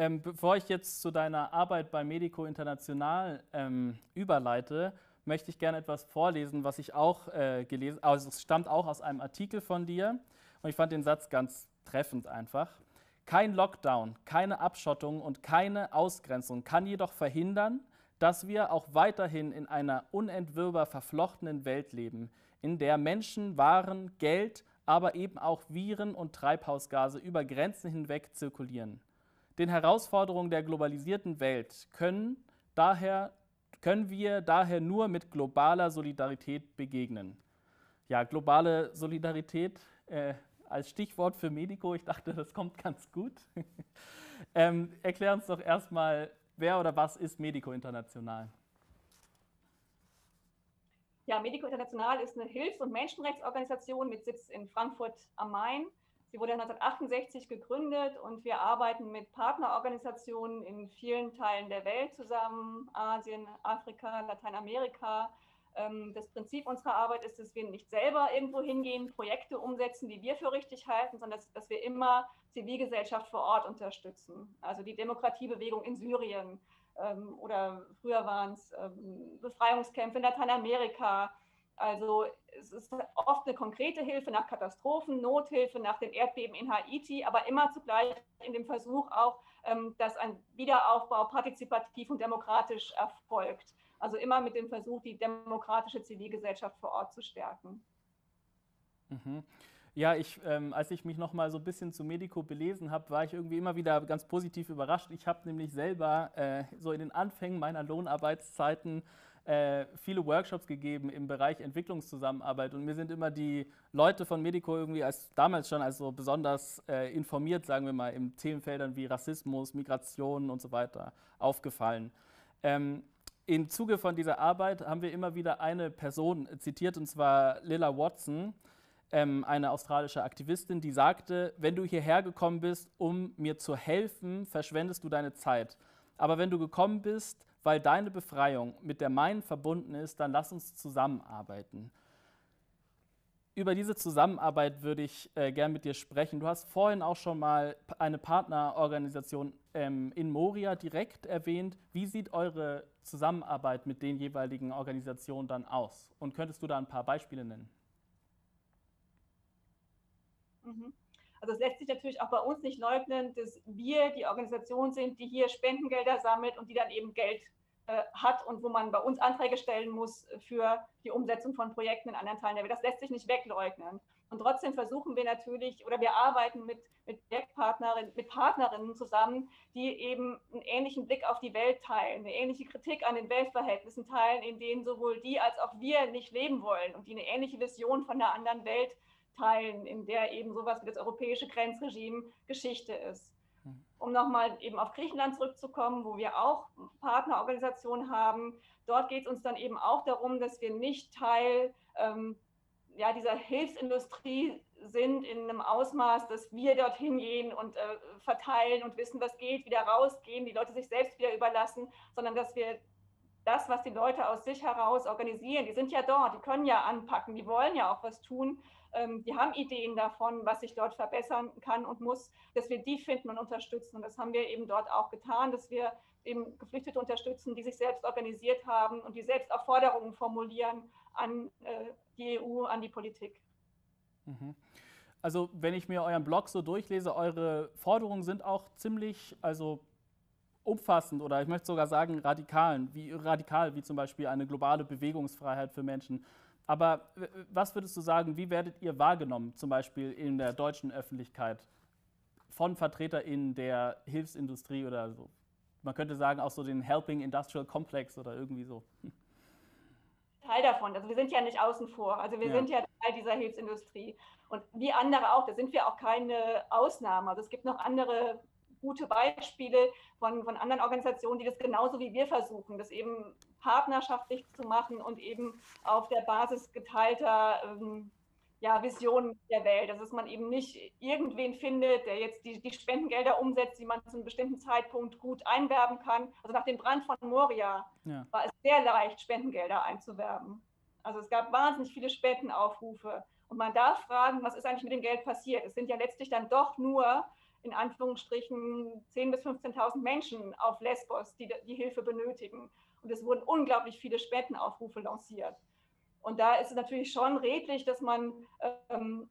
Ähm, bevor ich jetzt zu deiner Arbeit bei Medico International ähm, überleite, möchte ich gerne etwas vorlesen, was ich auch äh, gelesen habe. Also es stammt auch aus einem Artikel von dir und ich fand den Satz ganz treffend einfach. Kein Lockdown, keine Abschottung und keine Ausgrenzung kann jedoch verhindern, dass wir auch weiterhin in einer unentwirrbar verflochtenen Welt leben, in der Menschen, Waren, Geld, aber eben auch Viren und Treibhausgase über Grenzen hinweg zirkulieren. Den Herausforderungen der globalisierten Welt können, daher, können wir daher nur mit globaler Solidarität begegnen. Ja, globale Solidarität äh, als Stichwort für Medico, ich dachte, das kommt ganz gut. ähm, erklär uns doch erstmal, wer oder was ist Medico International? Ja, Medico International ist eine Hilfs- und Menschenrechtsorganisation mit Sitz in Frankfurt am Main. Sie wurde 1968 gegründet und wir arbeiten mit Partnerorganisationen in vielen Teilen der Welt zusammen, Asien, Afrika, Lateinamerika. Ähm, das Prinzip unserer Arbeit ist, dass wir nicht selber irgendwo hingehen, Projekte umsetzen, die wir für richtig halten, sondern dass, dass wir immer Zivilgesellschaft vor Ort unterstützen. Also die Demokratiebewegung in Syrien, ähm, oder früher waren es ähm, Befreiungskämpfe in Lateinamerika. Also es ist oft eine konkrete Hilfe nach Katastrophen, Nothilfe nach den Erdbeben in Haiti, aber immer zugleich in dem Versuch auch, ähm, dass ein Wiederaufbau partizipativ und demokratisch erfolgt. Also immer mit dem Versuch, die demokratische Zivilgesellschaft vor Ort zu stärken. Mhm. Ja, ich, ähm, als ich mich noch mal so ein bisschen zu Medico belesen habe, war ich irgendwie immer wieder ganz positiv überrascht. Ich habe nämlich selber äh, so in den Anfängen meiner Lohnarbeitszeiten äh, viele Workshops gegeben im Bereich Entwicklungszusammenarbeit und mir sind immer die Leute von Medico irgendwie als damals schon als so besonders äh, informiert, sagen wir mal, in Themenfeldern wie Rassismus, Migration und so weiter aufgefallen. Ähm, Im Zuge von dieser Arbeit haben wir immer wieder eine Person zitiert, und zwar Lilla Watson, ähm, eine australische Aktivistin, die sagte, wenn du hierher gekommen bist, um mir zu helfen, verschwendest du deine Zeit. Aber wenn du gekommen bist, weil deine Befreiung mit der meinen verbunden ist, dann lass uns zusammenarbeiten. Über diese Zusammenarbeit würde ich äh, gern mit dir sprechen. Du hast vorhin auch schon mal eine Partnerorganisation ähm, in Moria direkt erwähnt. Wie sieht eure Zusammenarbeit mit den jeweiligen Organisationen dann aus? Und könntest du da ein paar Beispiele nennen? Mhm. Also es lässt sich natürlich auch bei uns nicht leugnen, dass wir die Organisation sind, die hier Spendengelder sammelt und die dann eben Geld äh, hat und wo man bei uns Anträge stellen muss für die Umsetzung von Projekten in anderen Teilen der Welt. Das lässt sich nicht wegleugnen. Und trotzdem versuchen wir natürlich oder wir arbeiten mit, mit Projektpartnerinnen, mit Partnerinnen zusammen, die eben einen ähnlichen Blick auf die Welt teilen, eine ähnliche Kritik an den Weltverhältnissen teilen, in denen sowohl die als auch wir nicht leben wollen und die eine ähnliche Vision von einer anderen Welt teilen, in der eben sowas wie das europäische Grenzregime Geschichte ist. Hm. Um nochmal eben auf Griechenland zurückzukommen, wo wir auch Partnerorganisationen haben, dort geht es uns dann eben auch darum, dass wir nicht Teil ähm, ja, dieser Hilfsindustrie sind in einem Ausmaß, dass wir dorthin gehen und äh, verteilen und wissen, was geht, wieder rausgehen, die Leute sich selbst wieder überlassen, sondern dass wir das, was die Leute aus sich heraus organisieren, die sind ja dort, die können ja anpacken, die wollen ja auch was tun, die haben Ideen davon, was sich dort verbessern kann und muss, dass wir die finden und unterstützen. Und das haben wir eben dort auch getan, dass wir eben Geflüchtete unterstützen, die sich selbst organisiert haben und die selbst auch Forderungen formulieren an äh, die EU, an die Politik. Mhm. Also wenn ich mir euren Blog so durchlese, eure Forderungen sind auch ziemlich, also umfassend oder ich möchte sogar sagen radikalen, wie radikal, wie zum Beispiel eine globale Bewegungsfreiheit für Menschen aber was würdest du sagen, wie werdet ihr wahrgenommen, zum Beispiel in der deutschen Öffentlichkeit, von VertreterInnen der Hilfsindustrie oder so? Man könnte sagen, auch so den Helping Industrial Complex oder irgendwie so. Teil davon. Also wir sind ja nicht außen vor. Also wir ja. sind ja Teil dieser Hilfsindustrie. Und wie andere auch, da sind wir auch keine Ausnahme. Also es gibt noch andere gute Beispiele von, von anderen Organisationen, die das genauso wie wir versuchen, das eben partnerschaftlich zu machen und eben auf der Basis geteilter ähm, ja, Vision der Welt. Also dass man eben nicht irgendwen findet, der jetzt die, die Spendengelder umsetzt, die man zu einem bestimmten Zeitpunkt gut einwerben kann. Also nach dem Brand von Moria ja. war es sehr leicht, Spendengelder einzuwerben. Also es gab wahnsinnig viele Spendenaufrufe. Und man darf fragen, was ist eigentlich mit dem Geld passiert? Es sind ja letztlich dann doch nur in Anführungsstrichen 10.000 bis 15.000 Menschen auf Lesbos, die die Hilfe benötigen. Und es wurden unglaublich viele Spendenaufrufe lanciert. Und da ist es natürlich schon redlich, dass man ähm,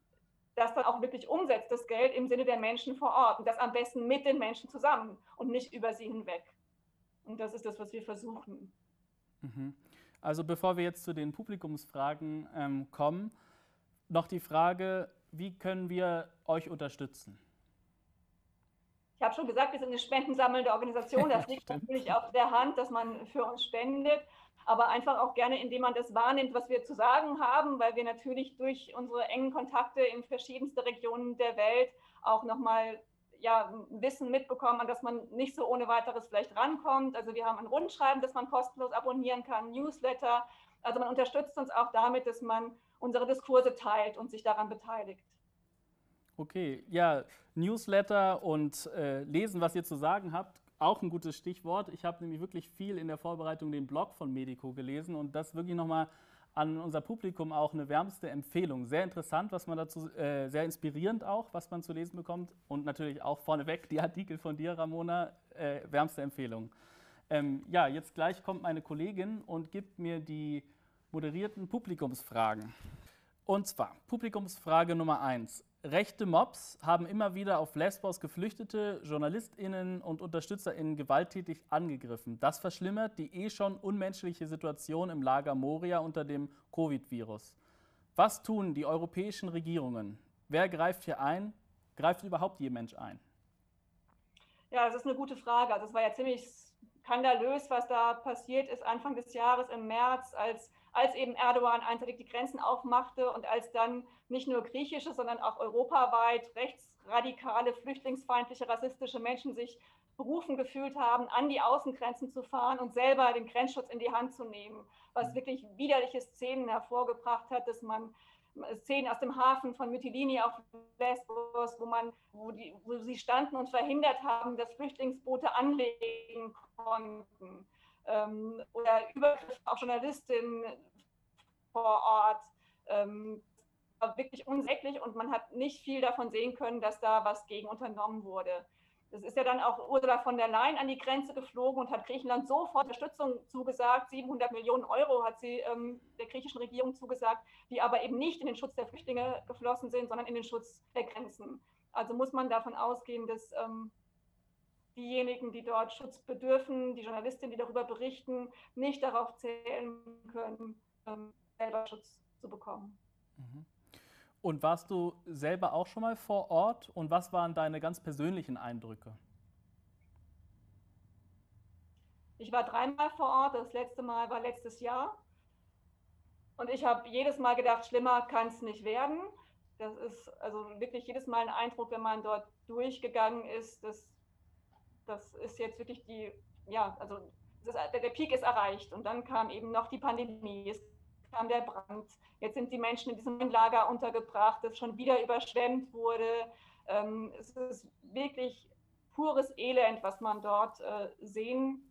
das dann auch wirklich umsetzt, das Geld im Sinne der Menschen vor Ort. Und das am besten mit den Menschen zusammen und nicht über sie hinweg. Und das ist das, was wir versuchen. Mhm. Also bevor wir jetzt zu den Publikumsfragen ähm, kommen, noch die Frage, wie können wir euch unterstützen? Ich habe schon gesagt, wir sind eine spendensammelnde Organisation. Das liegt natürlich auf der Hand, dass man für uns spendet, aber einfach auch gerne, indem man das wahrnimmt, was wir zu sagen haben, weil wir natürlich durch unsere engen Kontakte in verschiedenste Regionen der Welt auch nochmal ja, Wissen mitbekommen, an das man nicht so ohne weiteres vielleicht rankommt. Also wir haben ein Rundschreiben, das man kostenlos abonnieren kann, Newsletter. Also man unterstützt uns auch damit, dass man unsere Diskurse teilt und sich daran beteiligt. Okay, ja, Newsletter und äh, lesen, was ihr zu sagen habt, auch ein gutes Stichwort. Ich habe nämlich wirklich viel in der Vorbereitung den Blog von Medico gelesen und das wirklich nochmal an unser Publikum auch eine wärmste Empfehlung. Sehr interessant, was man dazu, äh, sehr inspirierend auch, was man zu lesen bekommt und natürlich auch vorneweg die Artikel von dir, Ramona, äh, wärmste Empfehlung. Ähm, ja, jetzt gleich kommt meine Kollegin und gibt mir die moderierten Publikumsfragen. Und zwar Publikumsfrage Nummer 1. Rechte Mobs haben immer wieder auf Lesbos Geflüchtete, JournalistInnen und UnterstützerInnen gewalttätig angegriffen. Das verschlimmert die eh schon unmenschliche Situation im Lager Moria unter dem Covid-Virus. Was tun die europäischen Regierungen? Wer greift hier ein? Greift überhaupt je Mensch ein? Ja, das ist eine gute Frage. Also es war ja ziemlich skandalös, was da passiert ist Anfang des Jahres im März, als als eben Erdogan einseitig die Grenzen aufmachte und als dann nicht nur griechische, sondern auch europaweit rechtsradikale, flüchtlingsfeindliche, rassistische Menschen sich berufen gefühlt haben, an die Außengrenzen zu fahren und selber den Grenzschutz in die Hand zu nehmen, was mhm. wirklich widerliche Szenen hervorgebracht hat, dass man Szenen aus dem Hafen von Mytilini auf Lesbos, wo man, wo, die, wo sie standen und verhindert haben, dass Flüchtlingsboote anlegen konnten ähm, oder Übergriffe auf Journalistinnen vor Ort. Ähm, war wirklich unsäglich und man hat nicht viel davon sehen können, dass da was gegen unternommen wurde. Das ist ja dann auch Ursula von der Leyen an die Grenze geflogen und hat Griechenland sofort Unterstützung zugesagt. 700 Millionen Euro hat sie ähm, der griechischen Regierung zugesagt, die aber eben nicht in den Schutz der Flüchtlinge geflossen sind, sondern in den Schutz der Grenzen. Also muss man davon ausgehen, dass ähm, diejenigen, die dort Schutz bedürfen, die Journalistinnen, die darüber berichten, nicht darauf zählen können, ähm, selber Schutz zu bekommen. Mhm. Und warst du selber auch schon mal vor Ort und was waren deine ganz persönlichen Eindrücke? Ich war dreimal vor Ort, das letzte Mal war letztes Jahr. Und ich habe jedes Mal gedacht, schlimmer kann es nicht werden. Das ist also wirklich jedes Mal ein Eindruck, wenn man dort durchgegangen ist, dass das ist jetzt wirklich die, ja, also ist, der, der Peak ist erreicht und dann kam eben noch die Pandemie, es kam der Brand, jetzt sind die Menschen in diesem Lager untergebracht, das schon wieder überschwemmt wurde. Ähm, es ist wirklich pures Elend, was man dort äh, sehen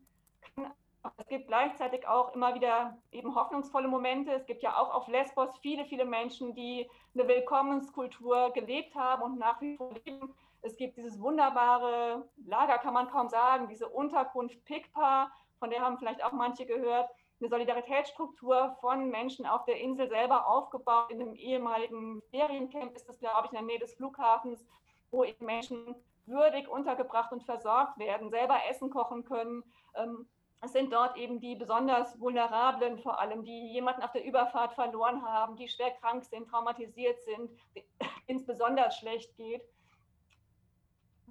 kann. Es gibt gleichzeitig auch immer wieder eben hoffnungsvolle Momente. Es gibt ja auch auf Lesbos viele, viele Menschen, die eine Willkommenskultur gelebt haben und nach wie vor leben. Es gibt dieses wunderbare Lager, kann man kaum sagen, diese Unterkunft PICPA, von der haben vielleicht auch manche gehört, eine Solidaritätsstruktur von Menschen auf der Insel selber aufgebaut. In einem ehemaligen Feriencamp ist das, glaube ich, in der Nähe des Flughafens, wo eben Menschen würdig untergebracht und versorgt werden, selber Essen kochen können. Ähm, es sind dort eben die besonders Vulnerablen, vor allem, die jemanden auf der Überfahrt verloren haben, die schwer krank sind, traumatisiert sind, denen es besonders schlecht geht.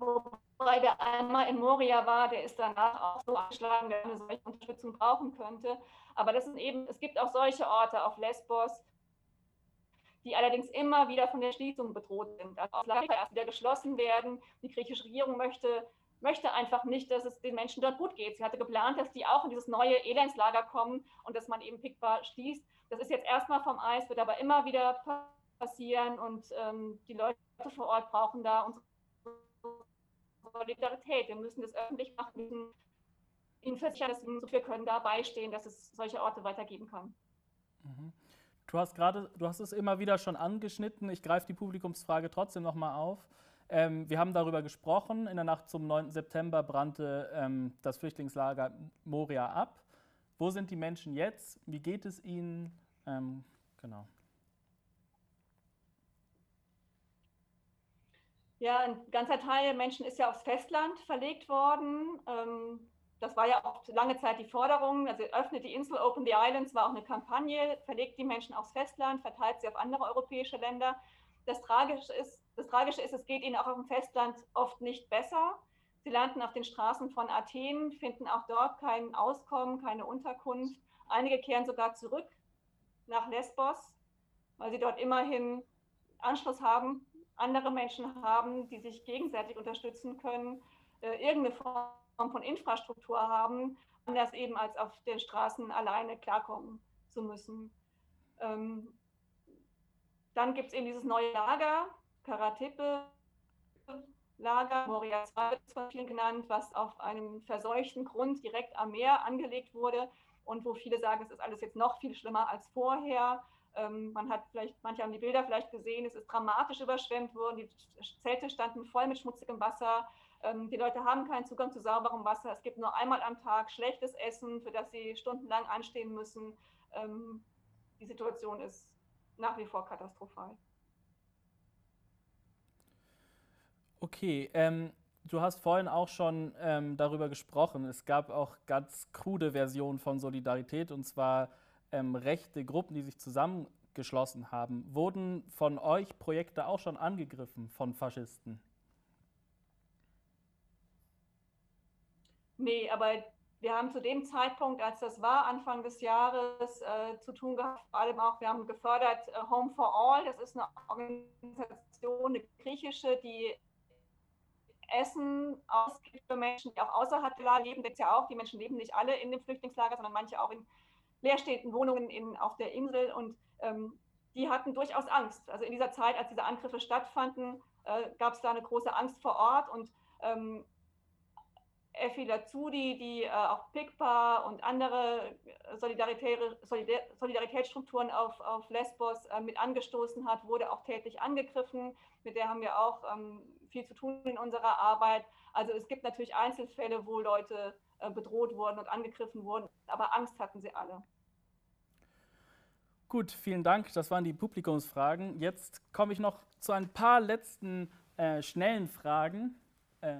Wobei der einmal in Moria war, der ist danach auch so angeschlagen, der eine solche Unterstützung brauchen könnte. Aber das sind eben, es gibt auch solche Orte auf Lesbos, die allerdings immer wieder von der Schließung bedroht sind. Also Lager erst wieder geschlossen werden. Die griechische Regierung möchte, möchte einfach nicht, dass es den Menschen dort gut geht. Sie hatte geplant, dass die auch in dieses neue Elendslager kommen und dass man eben Pikba schließt. Das ist jetzt erstmal vom Eis, wird aber immer wieder passieren und ähm, die Leute vor Ort brauchen da unsere Solidarität. Wir müssen das öffentlich machen, ihnen versichern, dass wir können da beistehen, dass es solche Orte weitergeben kann. Mhm. Du hast gerade, du hast es immer wieder schon angeschnitten. Ich greife die Publikumsfrage trotzdem nochmal auf. Ähm, wir haben darüber gesprochen. In der Nacht zum 9. September brannte ähm, das Flüchtlingslager Moria ab. Wo sind die Menschen jetzt? Wie geht es ihnen? Ähm, genau. Ja, ein ganzer Teil der Menschen ist ja aufs Festland verlegt worden. Ähm, das war ja auch lange Zeit die Forderung, also öffnet die Insel, Open the Islands, war auch eine Kampagne, verlegt die Menschen aufs Festland, verteilt sie auf andere europäische Länder. Das Tragische ist, das Tragische ist, es geht ihnen auch auf dem Festland oft nicht besser. Sie landen auf den Straßen von Athen, finden auch dort kein Auskommen, keine Unterkunft. Einige kehren sogar zurück nach Lesbos, weil sie dort immerhin Anschluss haben, andere Menschen haben, die sich gegenseitig unterstützen können, äh, irgendeine Form von Infrastruktur haben, anders eben als auf den Straßen alleine klarkommen zu müssen. Ähm, dann gibt es eben dieses neue Lager, Karatepe Lager, Moria 2 wird von vielen genannt, was auf einem verseuchten Grund direkt am Meer angelegt wurde und wo viele sagen, es ist alles jetzt noch viel schlimmer als vorher. Ähm, man hat vielleicht, manche haben die Bilder vielleicht gesehen, es ist dramatisch überschwemmt worden, die Zelte standen voll mit schmutzigem Wasser. Ähm, die Leute haben keinen Zugang zu sauberem Wasser. Es gibt nur einmal am Tag schlechtes Essen, für das sie stundenlang anstehen müssen. Ähm, die Situation ist nach wie vor katastrophal. Okay, du hast vorhin auch schon darüber gesprochen. Es gab auch ganz krude Versionen von Solidarität und zwar ähm, rechte Gruppen, die sich zusammengeschlossen haben. Wurden von euch Projekte auch schon angegriffen von Faschisten? Nee, aber wir haben zu dem Zeitpunkt, als das war, Anfang des Jahres, äh, zu tun gehabt, vor allem auch, wir haben gefördert äh, Home for All. Das ist eine Organisation, eine griechische, die Essen ausgibt für Menschen, die auch außerhalb der Lage leben. Das ja auch, die Menschen leben nicht alle in dem Flüchtlingslager, sondern manche auch in leerstehenden Wohnungen in, auf der Insel. Und ähm, die hatten durchaus Angst. Also in dieser Zeit, als diese Angriffe stattfanden, äh, gab es da eine große Angst vor Ort. Und ähm, Effi Lazudi, die äh, auch PICPA und andere Solidaritäre, Solidar Solidaritätsstrukturen auf, auf Lesbos äh, mit angestoßen hat, wurde auch tätlich angegriffen. Mit der haben wir auch ähm, viel zu tun in unserer Arbeit. Also es gibt natürlich Einzelfälle, wo Leute äh, bedroht wurden und angegriffen wurden, aber Angst hatten sie alle. Gut, vielen Dank. Das waren die Publikumsfragen. Jetzt komme ich noch zu ein paar letzten äh, schnellen Fragen. Äh,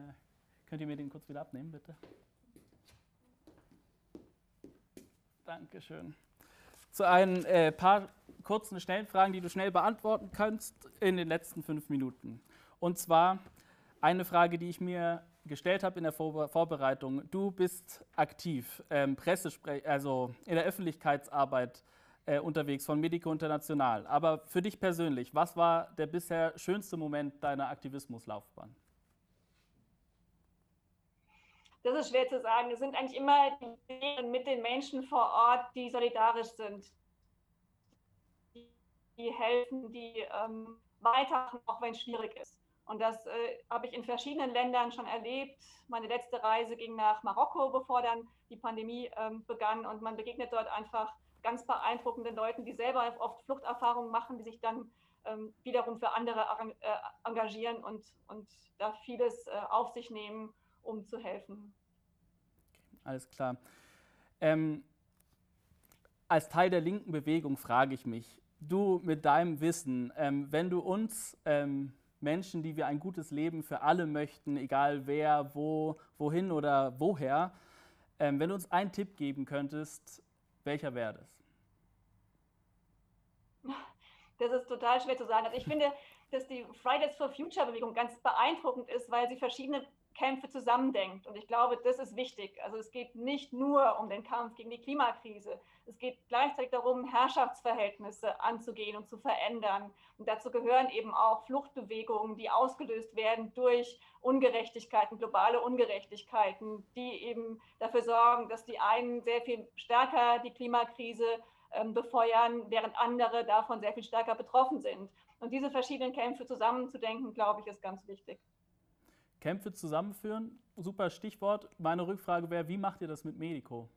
Könnt ihr mir den kurz wieder abnehmen, bitte? Dankeschön. Zu ein äh, paar kurzen, schnellen Fragen, die du schnell beantworten kannst in den letzten fünf Minuten. Und zwar eine Frage, die ich mir gestellt habe in der Vor Vorbereitung. Du bist aktiv, ähm, Pressespre also in der Öffentlichkeitsarbeit äh, unterwegs von Medico International. Aber für dich persönlich, was war der bisher schönste Moment deiner Aktivismuslaufbahn? Das ist schwer zu sagen. Es sind eigentlich immer die mit den Menschen vor Ort, die solidarisch sind, die helfen, die ähm, weitermachen, auch wenn es schwierig ist. Und das äh, habe ich in verschiedenen Ländern schon erlebt. Meine letzte Reise ging nach Marokko, bevor dann die Pandemie ähm, begann. Und man begegnet dort einfach ganz beeindruckenden Leuten, die selber oft Fluchterfahrungen machen, die sich dann ähm, wiederum für andere äh, engagieren und, und da vieles äh, auf sich nehmen um zu helfen. Alles klar. Ähm, als Teil der linken Bewegung frage ich mich, du mit deinem Wissen, ähm, wenn du uns ähm, Menschen, die wir ein gutes Leben für alle möchten, egal wer, wo, wohin oder woher, ähm, wenn du uns einen Tipp geben könntest, welcher wäre das? Das ist total schwer zu sagen. Also ich finde, dass die Fridays for Future Bewegung ganz beeindruckend ist, weil sie verschiedene Kämpfe zusammendenkt. Und ich glaube, das ist wichtig. Also es geht nicht nur um den Kampf gegen die Klimakrise. Es geht gleichzeitig darum, Herrschaftsverhältnisse anzugehen und zu verändern. Und dazu gehören eben auch Fluchtbewegungen, die ausgelöst werden durch Ungerechtigkeiten, globale Ungerechtigkeiten, die eben dafür sorgen, dass die einen sehr viel stärker die Klimakrise ähm, befeuern, während andere davon sehr viel stärker betroffen sind. Und diese verschiedenen Kämpfe zusammenzudenken, glaube ich, ist ganz wichtig. Kämpfe zusammenführen, super Stichwort. Meine Rückfrage wäre, wie macht ihr das mit Medico?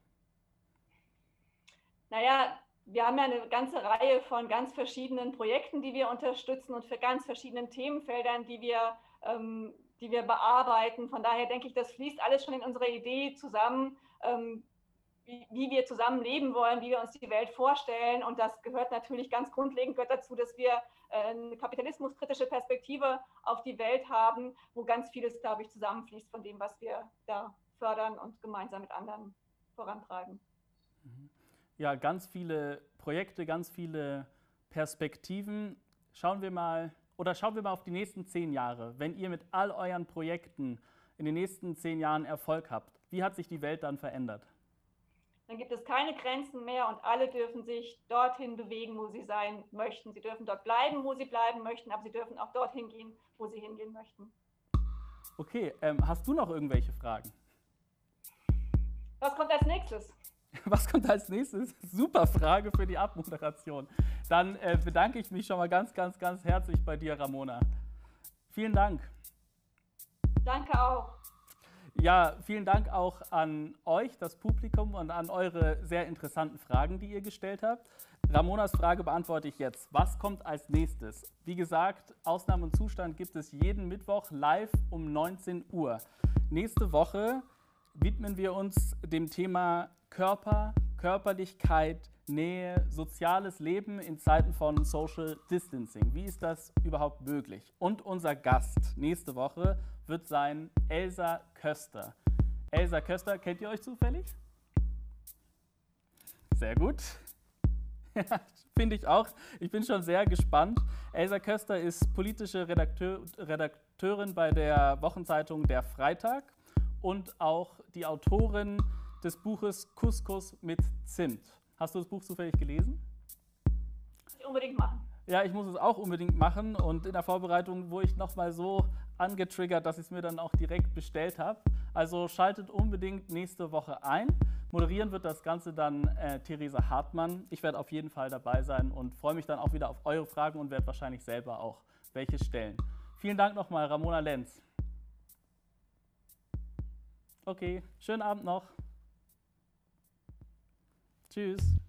Naja, wir haben ja eine ganze Reihe von ganz verschiedenen Projekten, die wir unterstützen und für ganz verschiedenen Themenfeldern, die wir, ähm, die wir bearbeiten. Von daher denke ich, das fließt alles schon in unsere Idee zusammen, ähm, wie, wie, wir zusammen leben wollen, wie wir uns die Welt vorstellen. Und das gehört natürlich ganz grundlegend dazu, dass wir äh, eine kapitalismuskritische Perspektive auf die Welt haben, wo ganz vieles, glaube ich, zusammenfließt von dem, was wir da fördern und gemeinsam mit anderen vorantreiben. Ja, ganz viele Projekte, ganz viele Perspektiven. Schauen wir mal oder schauen wir mal auf die nächsten zehn Jahre. Wenn ihr mit all euren Projekten in den nächsten zehn Jahren Erfolg habt, wie hat sich die Welt dann verändert? dann gibt es keine Grenzen mehr und alle dürfen sich dorthin bewegen, wo sie sein möchten. Sie dürfen dort bleiben, wo sie bleiben möchten, aber sie dürfen auch dorthin gehen, wo sie hingehen möchten. Okay, ähm, hast du noch irgendwelche Fragen? Was kommt als nächstes? Was kommt als nächstes? Super Frage für die Abmoderation. Dann äh, bedanke ich mich schon mal ganz, ganz, ganz herzlich bei dir, Ramona. Vielen Dank. Danke auch. Ja, vielen Dank auch an euch, das Publikum, und an eure sehr interessanten Fragen, die ihr gestellt habt. Ramonas Frage beantworte ich jetzt. Was kommt als nächstes? Wie gesagt, Ausnahme und Zustand gibt es jeden Mittwoch live um 19 Uhr. Nächste Woche widmen wir uns dem Thema Körper, Körperlichkeit, Nähe, soziales Leben in Zeiten von Social Distancing. Wie ist das überhaupt möglich? Und unser Gast nächste Woche wird sein Elsa Köster. Elsa Köster, kennt ihr euch zufällig? Sehr gut. Finde ich auch. Ich bin schon sehr gespannt. Elsa Köster ist politische Redakteur, Redakteurin bei der Wochenzeitung Der Freitag und auch die Autorin des Buches Couscous mit Zimt. Hast du das Buch zufällig gelesen? Ich unbedingt machen. Ja, ich muss es auch unbedingt machen und in der Vorbereitung wurde ich nochmal so angetriggert, dass ich es mir dann auch direkt bestellt habe. Also schaltet unbedingt nächste Woche ein. Moderieren wird das Ganze dann äh, Theresa Hartmann. Ich werde auf jeden Fall dabei sein und freue mich dann auch wieder auf eure Fragen und werde wahrscheinlich selber auch welche stellen. Vielen Dank nochmal, Ramona Lenz. Okay, schönen Abend noch. Tschüss.